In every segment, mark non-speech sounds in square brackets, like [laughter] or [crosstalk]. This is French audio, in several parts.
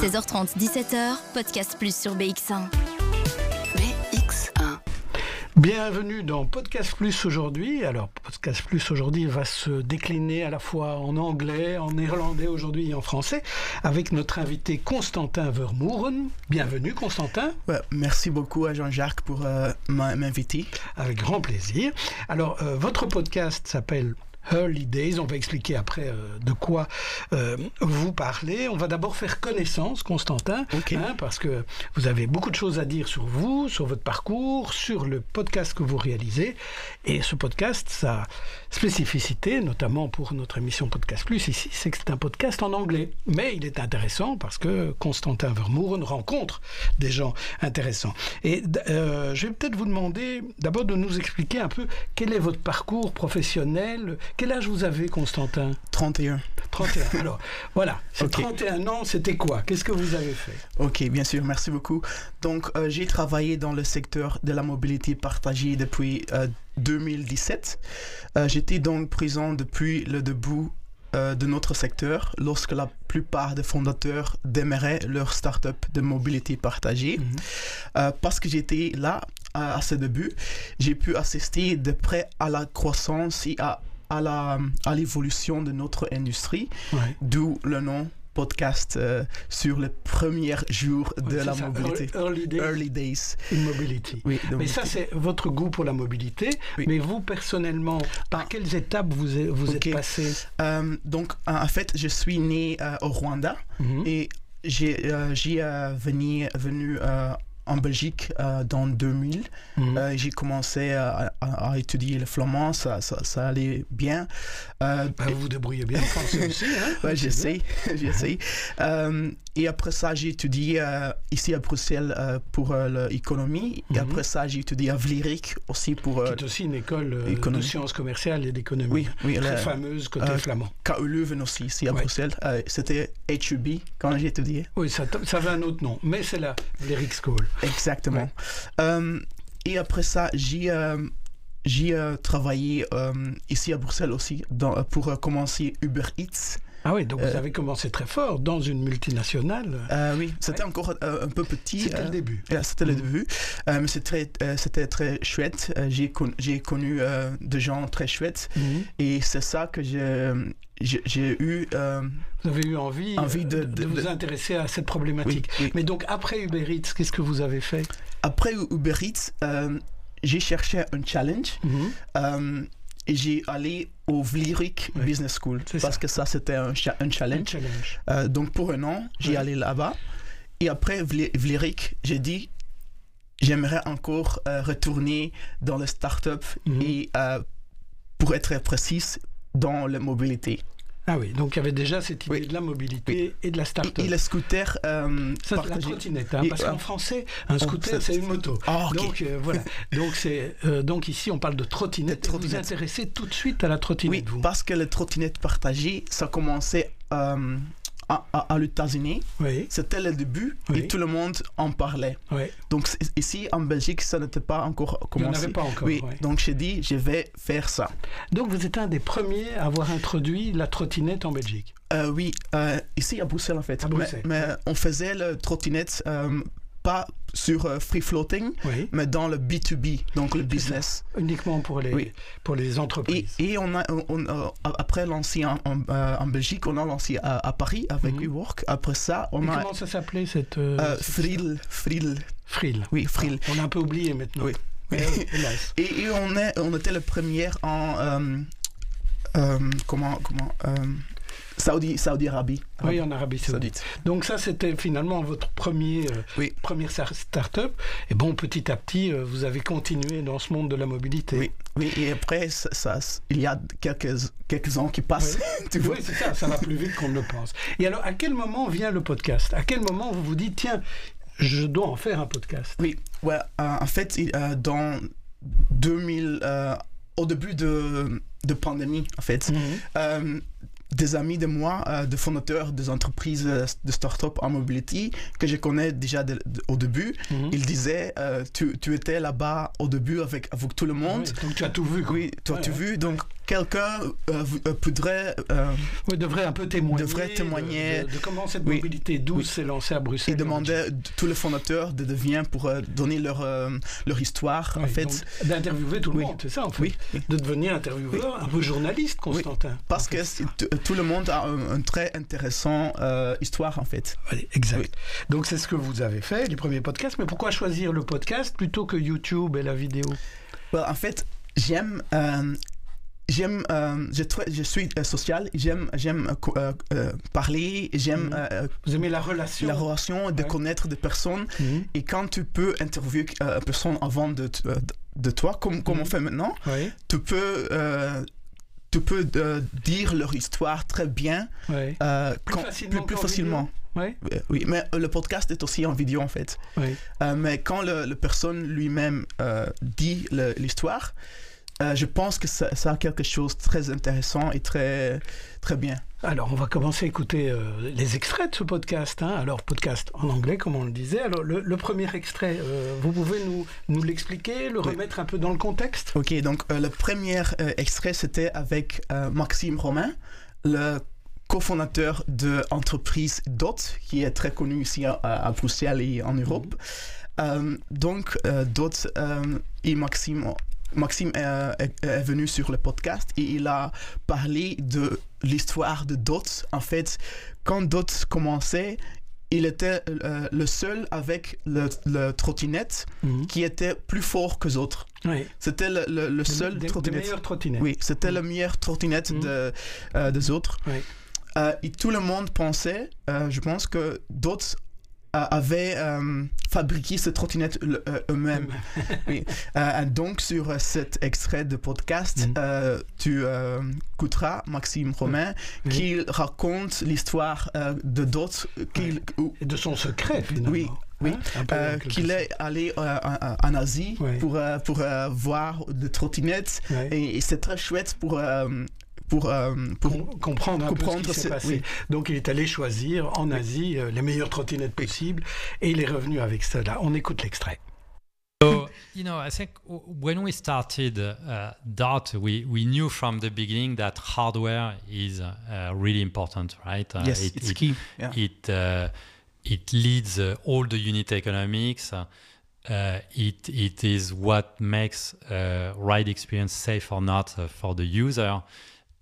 16h30, 17h, Podcast Plus sur BX1. BX1. Bienvenue dans Podcast Plus aujourd'hui. Alors, Podcast Plus aujourd'hui va se décliner à la fois en anglais, en néerlandais aujourd'hui et en français avec notre invité Constantin Vermooren. Bienvenue Constantin. Ouais, merci beaucoup à Jean-Jacques pour euh, m'inviter. Avec grand plaisir. Alors, euh, votre podcast s'appelle Early Days. On va expliquer après euh, de quoi euh, vous parlez. On va d'abord faire connaissance, Constantin, hein, parce que vous avez beaucoup de choses à dire sur vous, sur votre parcours, sur le podcast que vous réalisez. Et ce podcast, sa spécificité, notamment pour notre émission Podcast Plus ici, c'est que c'est un podcast en anglais. Mais il est intéressant parce que Constantin Vermooren rencontre des gens intéressants. Et euh, je vais peut-être vous demander d'abord de nous expliquer un peu quel est votre parcours professionnel. Quel âge vous avez, Constantin? 31. 31. Alors, voilà, [laughs] ces Ok. 31 ans, c'était quoi? Qu'est-ce que vous avez fait? Ok, bien sûr, merci beaucoup. Donc, euh, j'ai travaillé dans le secteur de la mobilité partagée depuis euh, 2017. Euh, J'étais donc présent depuis le début euh, de notre secteur lorsque la plupart des fondateurs démarraient leur start-up de mobilité partagée. Euh, parce que j'étais là à, à ce début, j'ai pu assister de près à la croissance et à, à la- à l'évolution de notre industrie, Ouais. d'où le nom podcast euh, sur les premiers jours de la ça, mobilité. Early Days Early days. in Mobility. Oui, Mais ça, c'est votre goût pour la mobilité. Oui. Mais vous, personnellement, par Ah. quelles étapes vous êtes, vous êtes passé? Euh, donc, en fait, je suis né euh, au Rwanda Mhm. et j'ai venu, venu en Belgique euh, dans 2000. Mhm. Euh, j'ai commencé à, à- à étudier le flamand, ça, ça, ça allait bien. Euh, Bah, vous vous débrouillez bien en français [laughs] aussi. Hein Ouais, C'est j'essaie, [laughs] j'essaie. Et après ça, j'ai étudié euh, ici à Bruxelles euh, pour euh, l'économie. Et Mhm. après ça, j'ai étudié à Vlerick aussi pour Qui est aussi une école de sciences commerciales et d'économie. Oui, oui, Très la- fameuse côté flamand. KU Leuven aussi, ici à Ouais. Bruxelles. C'était HUB quand j'ai étudié. Oui, ça, ça avait un autre nom, mais c'est la Lyric School. Exactement. Ouais. Et après ça, j'ai j'ai travaillé ici à Bruxelles aussi dans, pour commencer Uber Eats. Ah oui, donc vous Euh, avez commencé très fort dans une multinationale. Euh, oui, c'était Ouais. encore euh, un peu petit. C'était le début. C'était le Mhm. début, mais c'était très chouette. J'ai, con- j'ai connu des gens très chouettes Mhm. et c'est ça que j'ai, eu. Vous avez eu envie, Envie de- de, de- vous intéresser à cette problématique. oui. Mais donc après Uber Eats, qu'est-ce que vous avez fait? Après Uber Eats, j'ai cherché un challenge et j'ai allé au Vlerick Oui. Business School parce ça. que ça c'était un, cha- un Un challenge. Euh, donc pour un an, j'ai Oui. allé là-bas et après Vlerick, j'ai dit j'aimerais encore euh, retourner dans le start-up Mhm. et euh, pour être précise dans la mobilité. Ah oui, donc il y avait déjà cette idée Oui. de la mobilité et de la Et, start-up. et le scooter euh, Ça, c'est la trottinette, hein, Et, parce qu'en français, un scooter, c'est- une moto. Ah. Donc euh, voilà. [laughs] Donc c'est euh, donc ici on parle de trottinette. Et Vous vous intéressez tout de suite à la Oui, trottinette, vous. parce que le trottinette partagé, ça commençait euh, l'États-Unis. Oui, C'était le début Oui. et tout le monde en parlait. oui. Donc ici en Belgique, ça n'était pas encore en commencé. avait pas encore. Donc j'ai dit, je vais faire ça. Donc vous êtes un des premiers à avoir introduit la trottinette en Belgique. Euh, oui, euh, ici à Bruxelles en fait. À Mais- Bruxelles, Mais, on faisait le trottinette euh, pas sur euh, free floating, Oui. mais dans le B2B, donc le business. Uniquement pour les, Oui. pour les Et, entreprises. et on a, on, a- après lancé en, en, euh, en Belgique, on a lancé à, à Paris avec Mhm. WeWork. Après ça, on Et a comment ça s'appelait cette. euh, euh, Frill, Frill, Frill. oui, Frill. On a un peu oublié maintenant. Oui. Mais, euh. [laughs] Et, et on, est, on était le premier en euh, euh, comment comment euh, Saudi Saudi Arabie. Oui, en Arabie Saoudite. Donc ça, c'était finalement votre premier, euh, Oui. première start-up. Et bon, petit à petit, euh, vous avez continué dans ce monde de la mobilité. Oui, oui, et après, ça, ça- il y a quelques, quelques ans qui passent. [laughs] tu vois. Oui, c'est ça, ça va plus vite qu'on ne le pense. Et alors, à quel moment vient le podcast? À quel moment vous vous dites, tiens, je dois en faire un podcast? Oui, ouais, euh, en fait, euh, dans 2000, euh, au début de, de pandémie, en fait, Mhm. euh, des amis de moi, euh, de fondateurs des entreprises euh, de start-up en mobility, que je connais déjà de- de- au début, Mhm. ils disaient, euh, tu, tu étais là-bas au début avec, avec tout le monde. Oui, donc tu as tout vu. quoi. Oui, Ouais, tu ouais. vu, donc quelqu'un euh, euh, voudrait euh, Oui, devrait un peu témoigner. Devrait témoigner. De, comment cette Oui. mobilité douce s'est lancée à Bruxelles. il demandait tous les fondateurs de devenir pour euh, donner leur, leur histoire, Oui, en fait. D'interviewer tout le Oui. monde, c'est ça en fait. Oui, oui. De devenir intervieweur, un peu journaliste, Constantin. Parce En que fait. tout le monde a un, un très intéressant euh, histoire, en fait. Allez, exact. Oui. Donc c'est ce que vous avez fait, les premiers podcasts. Mais pourquoi choisir le podcast plutôt que YouTube et la vidéo? Well, en fait, j'aime. J'aime, euh, je, suis euh, social, j'aime, j'aime euh, euh, parler, j'aime Mhm. Vous aimez la relation la relation, de Ouais. connaître des personnes. Mhm. Et quand tu peux interviewer une personne avant de, de- toi, comme, comme Mhm. on fait maintenant, Oui, tu peux, tu peux dire leur histoire très bien, oui, Plus quand- facilement plus, plus qu'en facilement. oui, Oui, mais le podcast est aussi en vidéo en fait. oui. Euh, mais quand le, le personne lui-même euh, dit l'histoire, euh, je pense que ça, ça a quelque chose de très intéressant et très, très bien. Alors, on va commencer à écouter euh, les extraits de ce podcast. hein. Alors, podcast en anglais, comme on le disait. Alors, le, le premier extrait, euh, vous pouvez nous, nous l'expliquer, le Oui. remettre un peu dans le contexte? Ok, donc le premier extrait, c'était avec Maxime Romain, le cofondateur de l'entreprise DOT, qui est très connue ici à, à Bruxelles et en Europe. Euh, donc, DOT et Maxime, Maxime euh, est, est venu sur le podcast et il a parlé de l'histoire de DOT. En fait, quand DOT commençait, il était euh, le seul avec le, le trottinette Mhm. qui était plus fort que les autres. Oui. C'était le, le- le seul trottinette. Oui, c'était le meilleur trottinette Mhm. de, euh, des autres. Oui. Euh, et tout le monde pensait, je pense que euh, avaient euh, fabriqué ces trottinettes euh, eux-mêmes. [laughs] oui. Euh, donc, sur cet extrait de podcast, euh, tu écouteras Maxime Romain Oui. qui raconte l'histoire de d'autres Et de son secret, finalement. Oui, oui. Hein, euh, qu'il est allé euh, en, en Asie pour, euh, pour voir des trottinettes et, et c'est très chouette pour, pour, euh, pour Com- comprendre un peu ce qui s'est passé. oui. Donc il est allé choisir en Asie euh, les meilleures trottinettes possibles et il est revenu avec cela. On écoute l'extrait. So, you know, I think when we started uh, Dart, we, we knew from the beginning that hardware is uh, really important, right? Uh, yes, it, it's it, key. Yeah. It, uh, it leads uh, all the unit economics. Uh, uh, it, it is what makes uh, ride experience safe or not uh, for the user.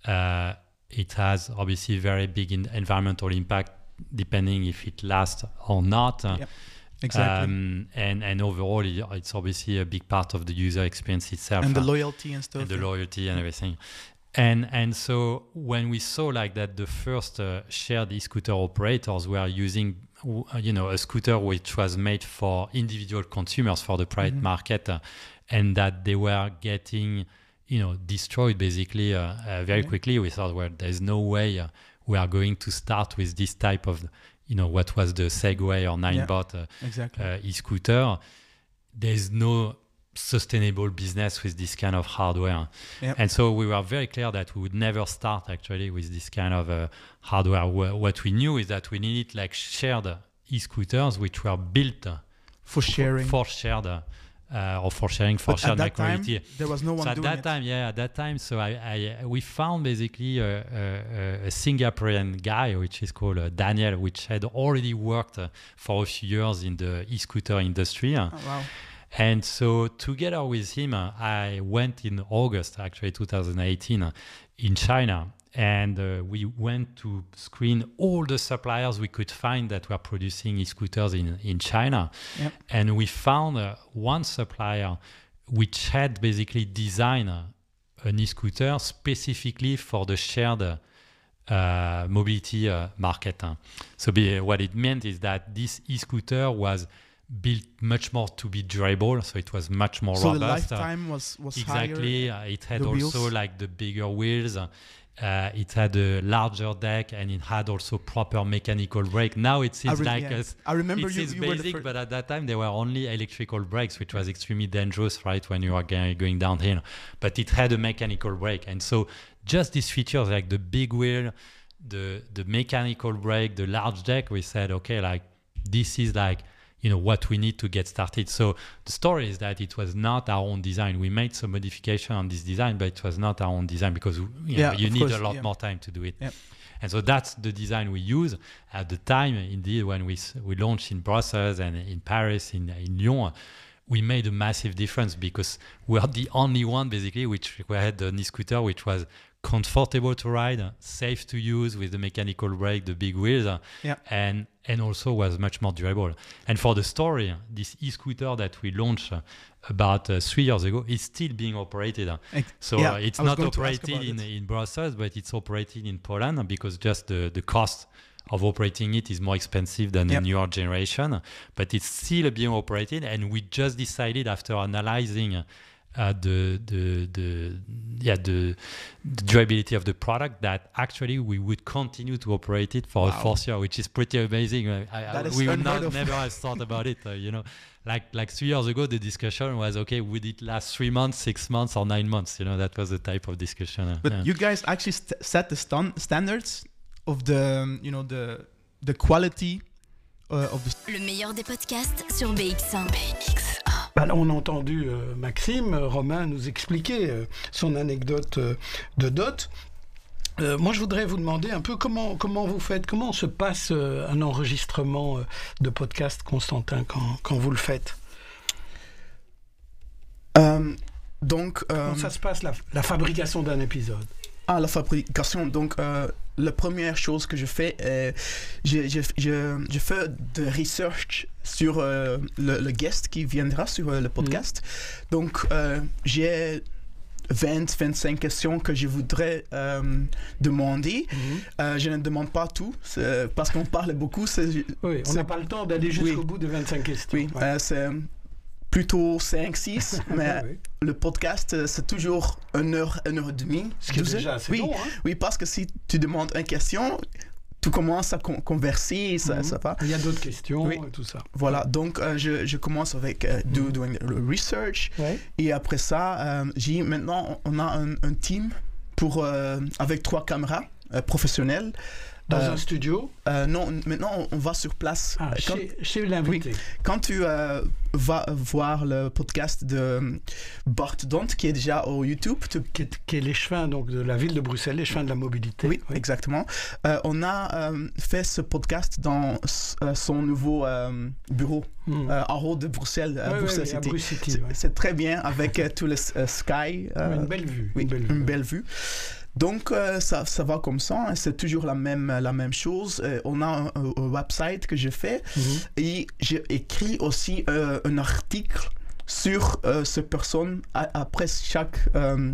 Uh, it has obviously very big in environmental impact depending if it lasts or not. Yep. Exactly. um, and and overall, it- it's obviously a big part of the user experience itself, and the loyalty and stuff. and the loyalty and everything. And and so when we saw like that, the first uh, shared e-scooter operators were using, uh, you know, a scooter which was made for individual consumers for the private Mhm. market, uh, and that they were getting, you know, destroyed basically uh, uh, very Yeah. quickly. We thought, well, there's no way uh, we are going to start with this type of, you know, what was the Segway or Ninebot uh, Exactly. uh, e-scooter, there's no sustainable business with this kind of hardware. Yep. And so we were very clear that we would never start actually with this kind of uh, hardware. Wh- What we knew is that we needed like shared e-scooters which were built for sharing. for shared uh, or for sharing for but shared time, there was no one So at that it. time, yeah, at that time, so I, I we found basically a, a, a Singaporean guy, which is called uh, Daniel, which had already worked uh, for a few years in the e-scooter industry. Oh, wow. And so together with him, uh, I went in August, actually 2018, uh, in China. And uh, we went to screen all the suppliers we could find that were producing e-scooters in, in China. Yep. And we found uh, one supplier which had basically designed uh, an e-scooter specifically for the shared uh, mobility uh, market. So be, what it meant is that this e-scooter was built much more to be durable, so it was much more So the robust. uh, lifetime was was exactly. higher. uh, it had also wheels. like the bigger wheels. Uh, it had a larger deck and it had also proper mechanical brake. Now it seems like yeah. a, I remember it you, you basic, first. but at that time there were only electrical brakes, which was extremely dangerous, right, when you are going downhill. But it had a mechanical brake, and so just these features, like the big wheel, the the mechanical brake, the large deck, we said, okay, like this is like you know what we need to get started. So the story is that it was not our own design. We made some modification on this design, but it was not our own design because you, know, Yeah, you need course, a lot yeah. more time to do it. Yeah. And so that's the design we use at the time. Indeed, when we we launched in Brussels and in Paris, in in Lyon, we made a massive difference because we are the only one basically which we had an e-scooter which was comfortable to ride, safe to use with the mechanical brake, the big wheels, Yeah. and and also was much more durable. And for the story, this e-scooter that we launched about uh, three years ago is still being operated. So yeah, uh, it's not going to ask operated in, it. in Brussels, but it's operated in Poland because just the, the cost of operating it is more expensive than Yep. the newer generation. But it's still being operated, and we just decided after analyzing uh, the the the yeah the, the durability of the product that actually we would continue to operate it for a Wow. fourth year, which is pretty amazing. I, I, That is we would unheard not of. never have thought about it, uh, you know. Like like three years ago, the discussion was okay. Would it last three months, six months, or nine months? You know, that was the type of discussion. uh, But yeah. you guys actually st- set the stan- standards of the, um, you know, the the quality uh, of the. Le meilleur des podcasts sur BX1. BX1. Ben, on a entendu euh, Maxime, euh, Romain nous expliquer euh, son anecdote de dot. Moi, je voudrais vous demander un peu comment, comment vous faites, comment se passe un enregistrement de podcast, Constantin, quand, quand vous le faites? Donc, Comment ça se passe, la, la fabrication d'un épisode? Ah, la fabrication. Donc, la première chose que je fais, euh, je, je, je, je fais de research sur euh, le, le guest qui viendra sur euh, le podcast. Donc, euh, j'ai 20, 25 questions que je voudrais euh, demander. Euh, je ne demande pas tout parce qu'on parle beaucoup. Oui, on n'a pas le temps d'aller jusqu'au Oui. bout de 25 questions. Oui, Ouais. c'est plutôt 5, 6, [laughs] mais Oui. Le podcast, euh, c'est toujours une heure, une heure et demie. Ce qui est 12 déjà assez oui, long. Hein oui, parce que si tu demandes une question, tu commences à con- converser, ça, Mhm. ça va. Il y a d'autres questions Oui. et tout ça. Voilà, donc euh, je, je commence avec euh, do- Mhm. doing le research Ouais. et après ça, euh, j'ai maintenant on a un, un team pour avec trois caméras professionnelles. Dans Euh, un studio, euh, non, maintenant on- va sur place. ah, quand, chez, chez l'invité. quand tu euh, vas voir le podcast de Bart Dont qui est déjà au YouTube, tu Qui, est, qui est l'échevin donc, de la ville de Bruxelles, l'échevin de la mobilité. Oui, exactement. On a fait ce podcast dans son nouveau bureau Mm. euh, en haut de Bruxelles, Bruxelles City. Bruce City, C'est- ouais. C'est très bien avec tout le sky. une belle vue. oui, une belle vue. une belle vue. Donc euh, ça, ça va comme ça, hein, c'est toujours la même, la même chose. Euh, on a un, website que j'ai fait Mhm. et j'ai écrit aussi euh, un article sur euh, cette personne a- après chaque,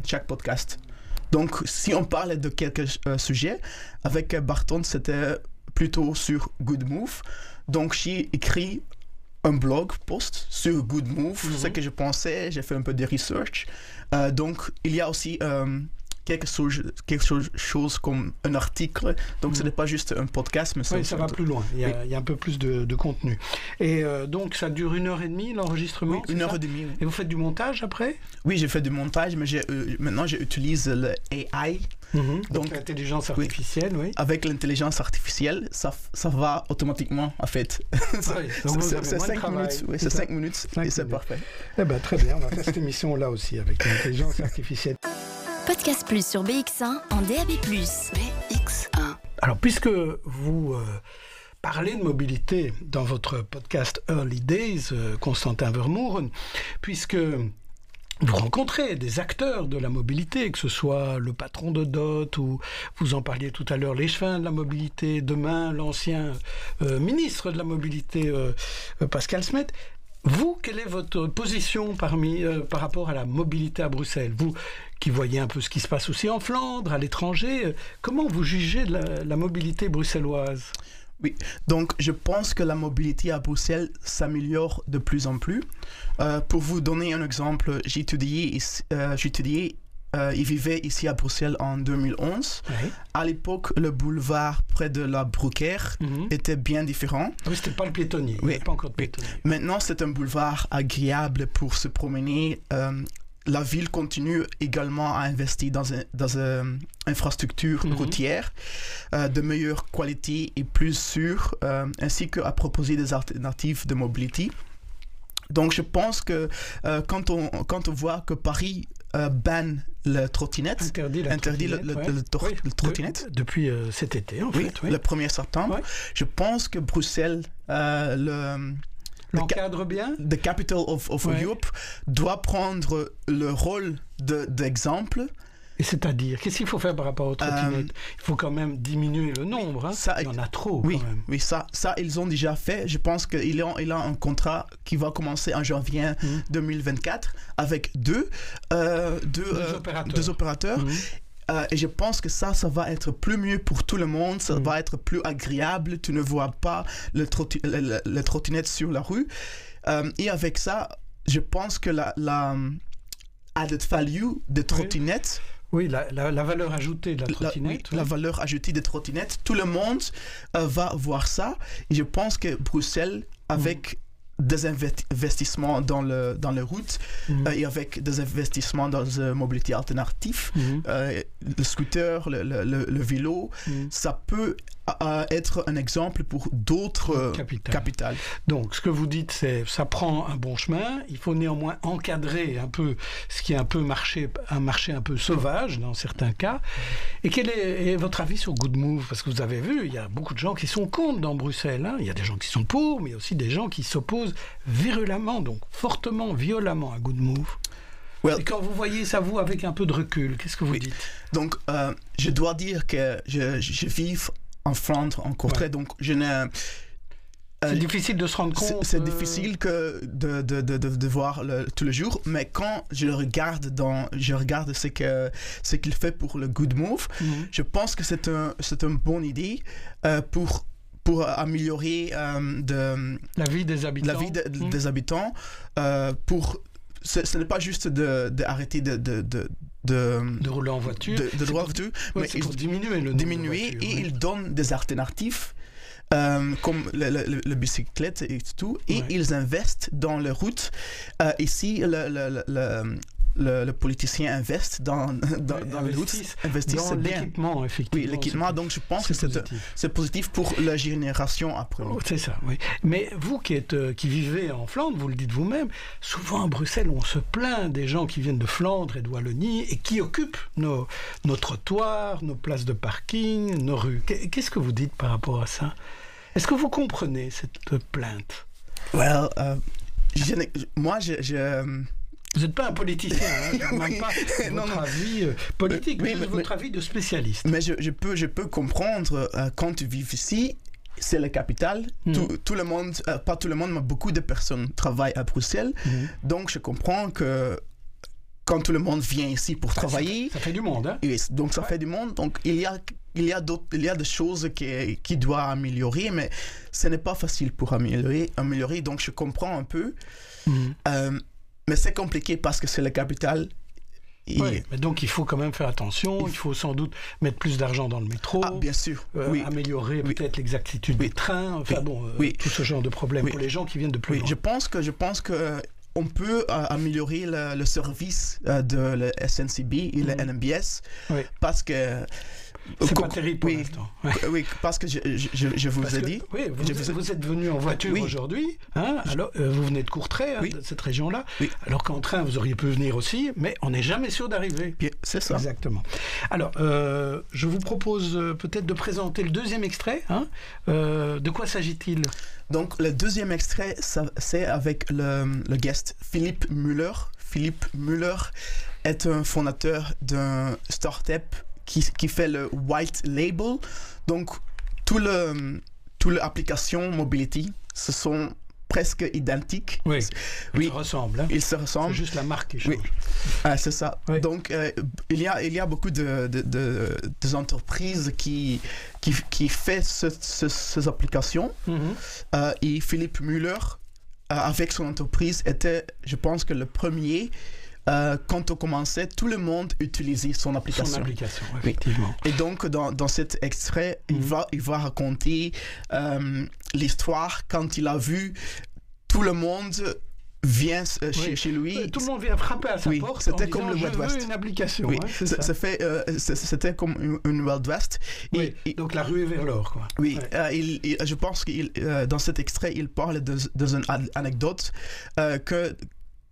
chaque podcast. Donc, si on parlait de quelques sujets, avec Barton, c'était plutôt sur Good Move. Donc, j'ai écrit un blog post sur Good Move, Mhm. ce que je pensais, j'ai fait un peu de research. Donc, il y a aussi quelque, chose, quelque chose, comme un article. Donc, ce Mhm. n'est pas juste un podcast, mais Oui, ça un va plus loin. Il y a, Oui. il y a un peu plus de, de contenu. Et euh, donc, ça dure une heure et demie, l'enregistrement Oui, une heure ça et demie. Et vous faites du montage après? Oui, j'ai fait du montage, mais j'ai, euh, maintenant j'utilise le AI. Donc, Donc, l'intelligence artificielle, oui. Avec l'intelligence artificielle, ça, ça va automatiquement, en fait. [laughs] Ça- c'est avez c'est moins de cinq travail, minutes, oui, c'est c'est ça cinq minutes Cinq et c'est parfait. Eh ben, très bien, on va faire cette émission-là aussi avec l'intelligence artificielle. Podcast Plus sur BX1 en DAB+. BX1. Alors, puisque vous euh, parlez de mobilité dans votre podcast Early Days, euh, Constantin Vermeuren, puisque vous rencontrez des acteurs de la mobilité, que ce soit le patron de DOT ou vous en parliez tout à l'heure, l'échevin de la mobilité, demain l'ancien euh, ministre de la mobilité euh, Pascal Smet. Vous, quelle est votre position parmi, euh, par rapport à la mobilité à Bruxelles? Vous qui voyez un peu ce qui se passe aussi en Flandre, à l'étranger, euh, comment vous jugez la, la mobilité bruxelloise? Donc, je pense que la mobilité à Bruxelles s'améliore de plus en plus. Euh, pour vous donner un exemple, étudié, ici- euh, euh, et vivais ici à Bruxelles en 2011. À l'époque, le boulevard près de la Bruckère Mhm. était bien différent. Ah oui, c'était pas le piétonnier. Il Oui. pas encore de piétonnier. Maintenant, c'est un boulevard agréable pour se promener. euh, la ville continue également à investir dans une dans infrastructure Mhm. routière euh, de meilleure qualité et plus sûre, ainsi qu'à proposer des alternatives de mobilité. Donc je pense que euh, quand, on, quand on voit que Paris euh, banne le trottinette, Interdit la interdit le, trottinette, le- ouais. le tor- Oui, le trottinette, de- depuis euh, cet été, en oui, fait. oui. le 1er septembre, Ouais. je pense que Bruxelles, euh, le, le ca- L'encadre bien the capital of, of Ouais. Europe, doit prendre le rôle de- d'exemple. Et c'est-à-dire, qu'est-ce qu'il faut faire par rapport aux trottinettes? Il faut quand même diminuer le nombre. hein. Euh, ça- Il y en a trop, oui, quand même. oui, ça, ça, ils ont déjà fait. Je pense qu'il a, il a un contrat qui va commencer en janvier Mhm. 2024 avec deux, euh, deux, Deux euh, opérateurs. deux opérateurs. Euh, et je pense que ça, ça va être plus mieux pour tout le monde. Ça Mhm. va être plus agréable. Tu ne vois pas le, trotti- le, le- le trottinette sur la rue. Euh, et avec ça, je pense que la, la added value des trottinettes, Oui, la, la- la valeur ajoutée de la la, trottinette. oui, la oui. valeur ajoutée des trottinettes, tout le monde euh, va voir ça. Et je pense que Bruxelles, avec des inve- investissements dans, le, dans les routes Mhm. euh, et avec des investissements dans la mobilité alternative, Mhm. euh, le scooter, le, le- le- vélo, ça peut euh, être un exemple pour d'autres euh, Capital. capitales. Donc, ce que vous dites, c'est ça prend un bon chemin. Il faut néanmoins encadrer un peu ce qui est un peu marché, un marché un peu sauvage dans certains cas. Et quel est, est votre avis sur Good Move? Parce que vous avez vu, il y a beaucoup de gens qui sont contre dans Bruxelles. hein. Il y a des gens qui sont pour, mais aussi des gens qui s'opposent virulemment, donc fortement, violemment à Good Move. Well- Et quand vous voyez ça, vous, avec un peu de recul, qu'est-ce que vous Oui. dites? Donc, euh, je dois dire que je, je vis en Flandre, en Courtrai, Ouais. donc je n'ai... C'est Euh, difficile de se rendre compte. c'est euh, difficile que de, de, de, de, voir le, tous les jours, mais quand je le regarde dans, je regarde ce que ce qu'il fait pour le Good Move, Mhm. je pense que c'est un une bonne idée euh, pour pour améliorer euh, de, La vie des habitants. la vie Mhm. des habitants, euh, pour ce, ce n'est pas juste d'arrêter de de, de, de, De rouler en voiture. de, droit pour- voiture, mais il pour diminuer le diminuer voitures, et oui. ils donnent des alternatives euh, comme le, le- le- le bicyclette et tout et Ouais. ils investissent dans les routes euh, ici le, le, politicien investe dans, dans, [laughs] Ouais, dans Dans l'équipement, effectivement. oui l'équipement donc je pense que c'est positif. positif pour la génération après. Oh, C'est ça, oui. Mais vous qui, êtes, euh, qui vivez en Flandre, vous le dites vous-même, souvent à Bruxelles, on se plaint des gens qui viennent de Flandre et de Wallonie et qui occupent nos, nos trottoirs, nos places de parking, nos rues. Qu'est- Qu'est-ce que vous dites par rapport à ça? Est-ce que vous comprenez cette plainte? Well, euh, je moi je, je- Vous n'êtes pas un politicien, hein, je [laughs] ne demande Oui. pas [laughs] Non, votre non. avis euh, politique, mais, mais- votre avis de spécialiste. mais je, je peux je peux comprendre euh, quand tu vis ici c'est la capitale. Mhm. Tout, tout le monde, euh, pas tout le monde, mais beaucoup de personnes travaillent à Bruxelles. Mhm. Donc, je comprends que quand tout le monde vient ici pour travailler, Ça fait du monde, hein oui, donc ça Ouais. fait du monde. Donc, il y a, il y a, d'autres, il y a des choses qui, qui doivent améliorer, mais ce n'est pas facile pour améliorer. améliorer donc, je comprends un peu. Euh, mais c'est compliqué parce que c'est la capitale. Et- Oui, mais donc il faut quand même faire attention. Il faut sans doute mettre plus d'argent dans le métro. Ah, bien sûr. euh, oui. améliorer Oui. peut-être l'exactitude Oui. des trains, enfin bon, euh, Oui. tout ce genre de problèmes Oui. pour les gens qui viennent de plus loin. je pense que je pense que euh, on peut euh, améliorer le, le service de la SNCB et le Mhm. NMBS Oui. parce que C'est pas terrible pour oui, l'instant. Ouais. oui, parce que je, je, je- je vous Parce ai que- dit. oui, vous, je êtes- vous ai- vous êtes venu en voiture Oui. aujourd'hui, hein, alors euh, vous venez de Courtrai, hein, de cette région-là, alors qu'en train vous auriez pu venir aussi, mais on n'est jamais sûr d'arriver. C'est ça. Exactement. Alors, euh, je vous propose euh, peut-être de présenter le deuxième extrait. hein. Euh, de quoi s'agit-il? Donc, le deuxième extrait, c'est avec le, le guest Philippe Müller. Philippe Müller est un fondateur d'un startup qui, qui fait le white label. Donc, tout le, tout l'application mobility, ce sont presque identiques. Oui, Oui. ça ressemble. hein. Ils se C'est ressemblent. juste la marque qui change. Oui. Ah, c'est ça. Oui. Donc, euh, il, y a, il y a beaucoup de, de, de- entreprises qui, qui, qui font ce- ce- ces applications. Mhm. Euh, et Philippe Müller, euh, avec son entreprise, était, je pense que le premier. Euh, quand on commençait, tout le monde utilisait son Son application. effectivement. Et donc, dans, dans cet extrait, il, Mhm. va, il va raconter euh, l'histoire quand il a vu tout le monde vient euh, chez, chez, lui. Tout le monde vient frapper à sa oui, porte. C'était comme le Wild West. une application. Oui, hein, euh, c'était comme une, une, Wild West. Et, donc la rue est vers l'or, quoi. Oui, ouais. euh, il, il, je pense que dans cet extrait, il parle de une anecdote que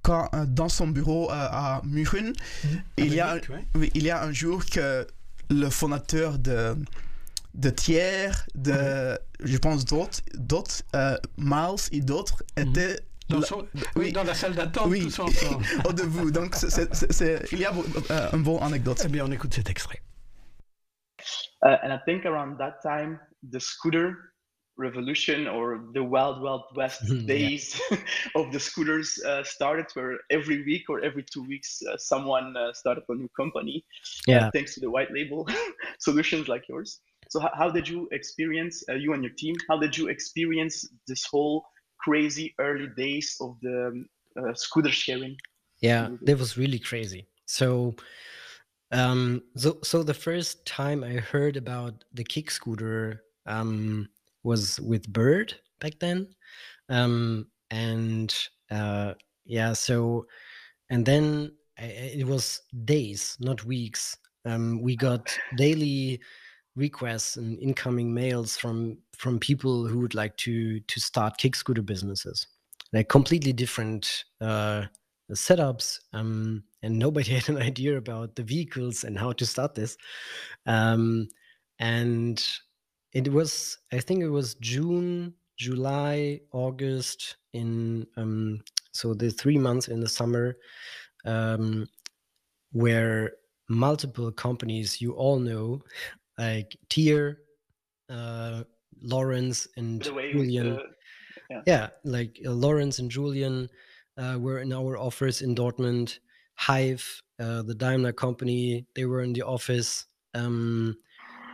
quand dans son bureau à München, mmh. il, y a, ouais. oui, il y a un jour que le fondateur de de Thiers, de, mmh. je pense d'autres, d'autres, Miles et d'autres étaient dans, son, oui. dans la salle d'attente, oui. tous ensemble. [laughs] Au debout. Donc, c est, c est, c est, il y a euh, un bon anecdote. Eh bien, on écoute cet extrait. Uh, and I think around that time, the scooter revolution or the wild, wild west [laughs] days [laughs] of the scooters uh, started, where every week or every two weeks, uh, someone started a new company. Yeah. thanks to the white label [laughs] solutions like yours. So, how did you experience, you and your team, how did you experience this whole crazy early days of the uh, scooter sharing. Yeah, that was really crazy. So, um, so so the first time I heard about the kick scooter um, was with Bird back then, um, and uh, yeah, so and then it was days, not weeks. Um, we got daily requests and incoming mails from from people who would like to to start kick scooter businesses. Like completely different uh setups um and nobody [laughs] had an idea about the vehicles and how to start this. Um and it was i think it was june july august in um so the three months in the summer um where multiple companies you all know [laughs] like Tier, uh, Lawrence, and way, Julian. uh, yeah. yeah. like uh, Lawrence and Julian uh, were in our office in Dortmund. Hive, uh, the Daimler company, they were in the office. Um,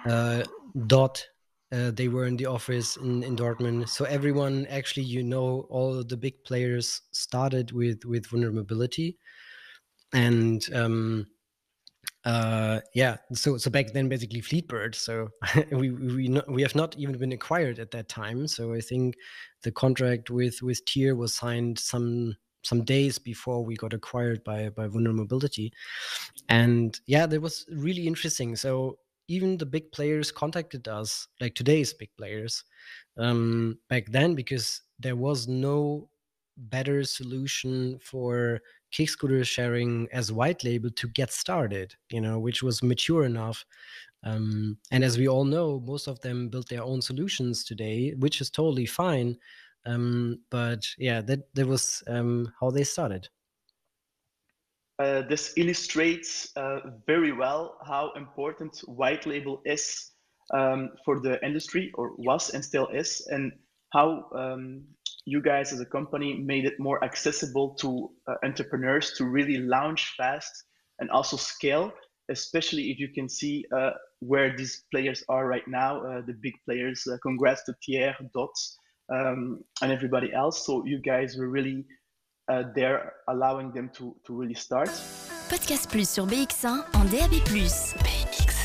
uh, Dot, uh, they were in the office in, in Dortmund. So everyone, actually, you know, all the big players started with with vulnerability, and um, uh yeah so so back then basically fleetbird. So [laughs] we we we have not even been acquired at that time. So i think the contract with with tier was signed some some days before we got acquired by by vulnerability. And yeah that was really interesting. So even the big players contacted us like today's big players um back then because there was no better solution for kick scooter sharing as white label to get started you know which was mature enough um, and as we all know most of them built their own solutions today which is totally fine um, but yeah that that was um, how they started uh, this illustrates uh, very well how important white label is um, for the industry or was and still is and how um, you guys as a company made it more accessible to uh, entrepreneurs to really launch fast and also scale especially if you can see uh, where these players are right now uh, the big players uh, congrats to Thier, Dots um, and everybody else. So you guys were really uh, there allowing them to, to really start. Podcast Plus sur BX1 en DAB+. BX1.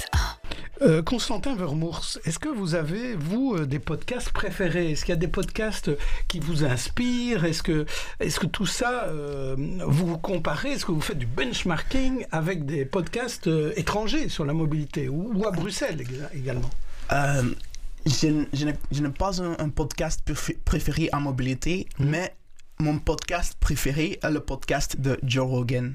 Euh, Constantin Vermours, est-ce que vous avez, vous, euh, des podcasts préférés? Est-ce qu'il y a des podcasts qui vous inspirent? Est-ce que, est que tout ça, euh, vous vous comparez? Est-ce que vous faites du benchmarking avec des podcasts euh, étrangers sur la mobilité ou, ou à Bruxelles également? Euh, je, je n'ai- je n'ai pas un, un podcast préf- préféré en mobilité, mais mon podcast préféré est le podcast de Joe Rogan.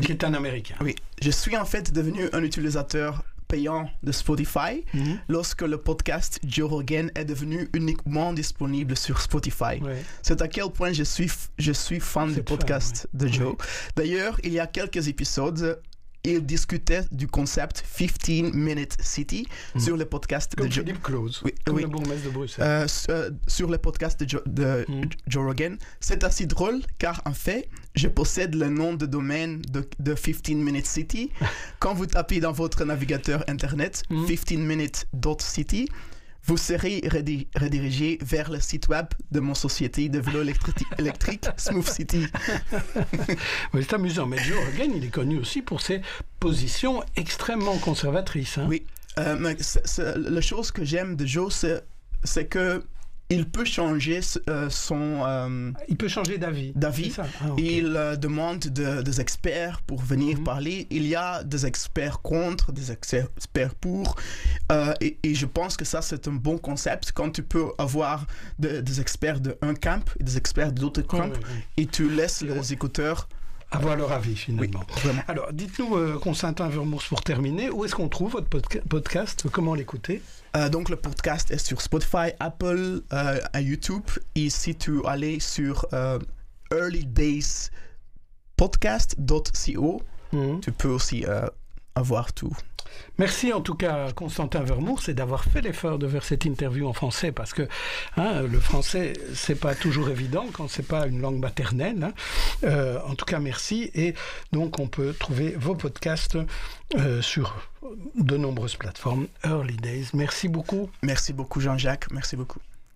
Qui est un Américain. Oui, je suis en fait devenu un utilisateur payant de Spotify Mhm. lorsque le podcast Joe Rogan est devenu uniquement disponible sur Spotify. Ouais. C'est à quel point je suis, je suis fan du podcast de Joe. D'ailleurs, il y a quelques épisodes, il discutait du concept 15 Minute City Mhm. sur le podcast Comme de Joe. Philippe Claus, Oui, comme oui. le bourgmestre de Bruxelles. Euh, euh, sur le podcast de, Joe, de Mhm. Joe Rogan. C'est assez drôle car en fait, je possède le nom de domaine de, de 15 Minute City. [laughs] Quand vous tapez dans votre navigateur internet Mhm. 15minute.city, vous serez redi- redirigé vers le site web de mon société de vélo électri- électrique [laughs] Smooth City. [laughs] C'est amusant, mais Joe Rogan, il est connu aussi pour ses positions extrêmement conservatrices. hein. Oui. Euh, mais la chose que j'aime de Joe, c'est que il peut changer euh, son. Euh, il peut changer d'avis. D'avis. Ah, il euh, demande des experts pour venir mhm. parler. Il y a des experts contre, des experts pour. Et, je pense que ça, c'est un bon concept quand tu peux avoir des experts d'un camp et des experts d'autres camps et tu laisses les écouteurs avoir leur avis finalement. Alors, dites-nous, euh, Constantin Vermours, pour terminer, où est-ce qu'on trouve votre podcast? Comment l'écouter? Euh, Donc, le podcast est sur Spotify, Apple, euh, YouTube. Et si tu allais sur earlydays.podcast.co, mhm. tu peux aussi avoir tout. Merci en tout cas Constantin Vermours c'est d'avoir fait l'effort de faire cette interview en français parce que hein, le français c'est pas toujours évident quand c'est pas une langue maternelle. Hein. Euh, en tout cas merci et donc on peut trouver vos podcasts euh, sur de nombreuses plateformes. Early Days. Merci beaucoup. Merci beaucoup Jean-Jacques. Merci beaucoup.